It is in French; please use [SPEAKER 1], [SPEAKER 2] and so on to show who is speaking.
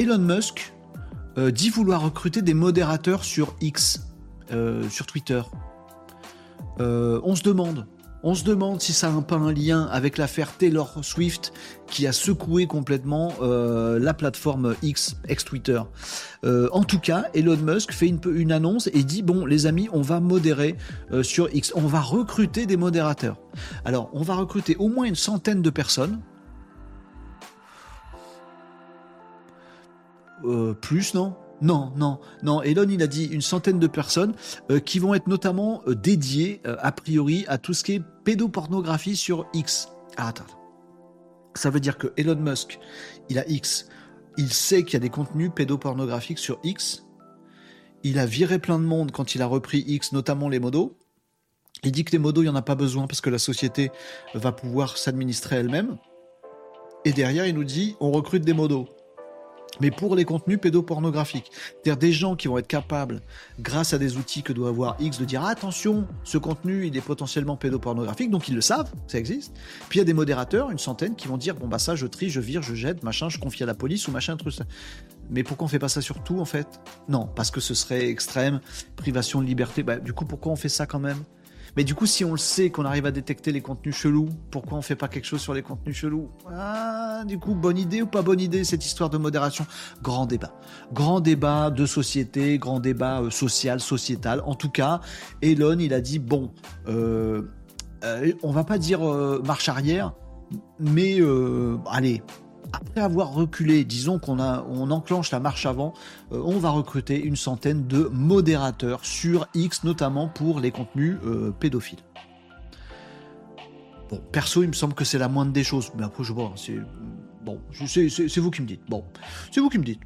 [SPEAKER 1] Elon Musk dit vouloir recruter des modérateurs sur X, sur Twitter. on se demande, on se demande si ça n'a pas un lien avec l'affaire Taylor Swift qui a secoué complètement euh, la plateforme X, ex-Twitter. Euh, en tout cas, Elon Musk fait une, annonce et dit, bon les amis, on va modérer euh, sur X, on va recruter des modérateurs. Alors, on va recruter au moins une centaine de personnes. Plus, non? Non, non, non. Elon, il a dit une centaine de personnes euh, qui vont être notamment euh, dédiées, euh, a priori, à tout ce qui est pédopornographie sur X. Ah, attends. Ça veut dire que Elon Musk, il a X. Il sait qu'il y a des contenus pédopornographiques sur X. Il a viré plein de monde quand il a repris X, notamment les modos. Il dit que les modos, il n'y en a pas besoin parce que la société va pouvoir s'administrer elle-même. Et derrière, il nous dit on recrute des modos mais pour les contenus pédopornographiques. C'est-à-dire des gens qui vont être capables, grâce à des outils que doit avoir X, de dire attention, ce contenu il est potentiellement pédopornographique, donc ils le savent, ça existe. Puis il y a des modérateurs, une centaine, qui vont dire bon bah ça je trie, je vire, je jette, machin, je confie à la police ou machin truc. Mais pourquoi on fait pas ça sur tout en fait? Non, parce que ce serait extrême, privation de liberté. Bah, du coup pourquoi on fait ça quand même? Mais du coup, si on le sait qu'on arrive à détecter les contenus chelous, pourquoi on fait pas quelque chose sur les contenus chelous? Ah, du coup, bonne idée ou pas bonne idée cette histoire de modération? Grand débat. Grand débat de société, grand débat euh, social, sociétal. En tout cas, Elon, il a dit bon, euh, euh on va pas dire euh, marche arrière, mais allez, après avoir reculé, disons qu'on on enclenche la marche avant, euh, on va recruter une centaine de modérateurs sur X, notamment pour les contenus euh, pédophiles. Bon, perso, il me semble que c'est la moindre des choses, mais après je vois, c'est bon, c'est vous qui me dites. Bon, c'est vous qui me dites.